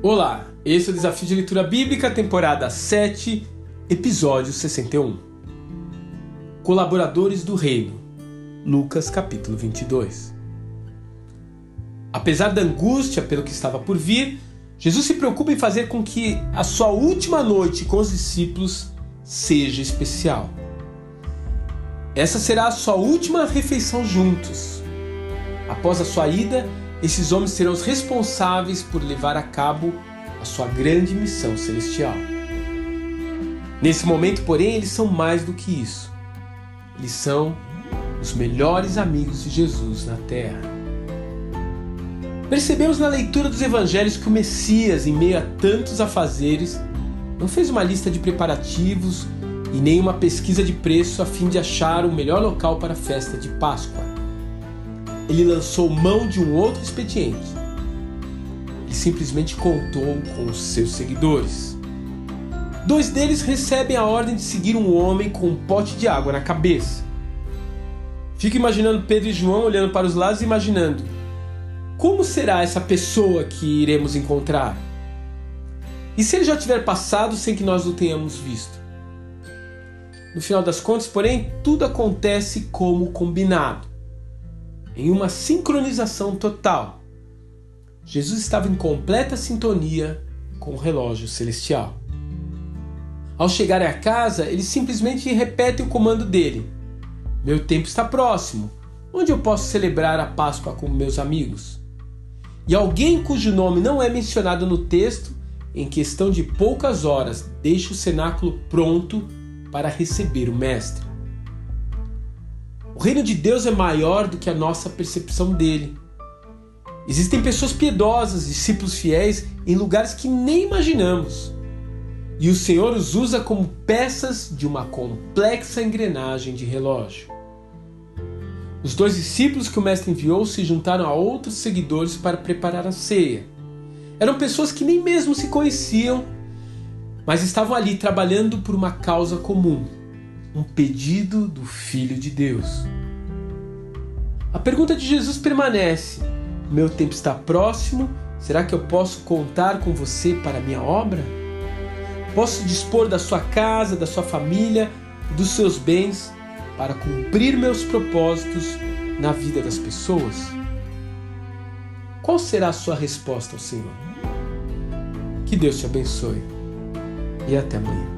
Olá, esse é o Desafio de Leitura Bíblica, temporada 7, episódio 61. Colaboradores do Reino, Lucas capítulo 22. Apesar da angústia pelo que estava por vir, Jesus se preocupa em fazer com que a sua última noite com os discípulos seja especial. Essa será a sua última refeição juntos. Após a sua ida, esses homens serão os responsáveis por levar a cabo a sua grande missão celestial. Nesse momento, porém, eles são mais do que isso. Eles são os melhores amigos de Jesus na terra. Percebemos na leitura dos evangelhos que o Messias, em meio a tantos afazeres, não fez uma lista de preparativos e nem uma pesquisa de preço a fim de achar o melhor local para a festa de Páscoa ele lançou mão de um outro expediente. Ele simplesmente contou com os seus seguidores. Dois deles recebem a ordem de seguir um homem com um pote de água na cabeça. Fico imaginando Pedro e João olhando para os lados e imaginando: como será essa pessoa que iremos encontrar? E se ele já tiver passado sem que nós o tenhamos visto? No final das contas, porém, tudo acontece como combinado em uma sincronização total. Jesus estava em completa sintonia com o relógio celestial. Ao chegar à casa, ele simplesmente repete o comando dele: Meu tempo está próximo. Onde eu posso celebrar a Páscoa com meus amigos? E alguém cujo nome não é mencionado no texto, em questão de poucas horas, deixa o cenáculo pronto para receber o Mestre. O reino de Deus é maior do que a nossa percepção dele. Existem pessoas piedosas, discípulos fiéis em lugares que nem imaginamos. E o Senhor os usa como peças de uma complexa engrenagem de relógio. Os dois discípulos que o Mestre enviou se juntaram a outros seguidores para preparar a ceia. Eram pessoas que nem mesmo se conheciam, mas estavam ali trabalhando por uma causa comum um pedido do Filho de Deus. A pergunta de Jesus permanece: Meu tempo está próximo? Será que eu posso contar com você para a minha obra? Posso dispor da sua casa, da sua família, dos seus bens para cumprir meus propósitos na vida das pessoas? Qual será a sua resposta ao Senhor? Que Deus te abençoe e até amanhã.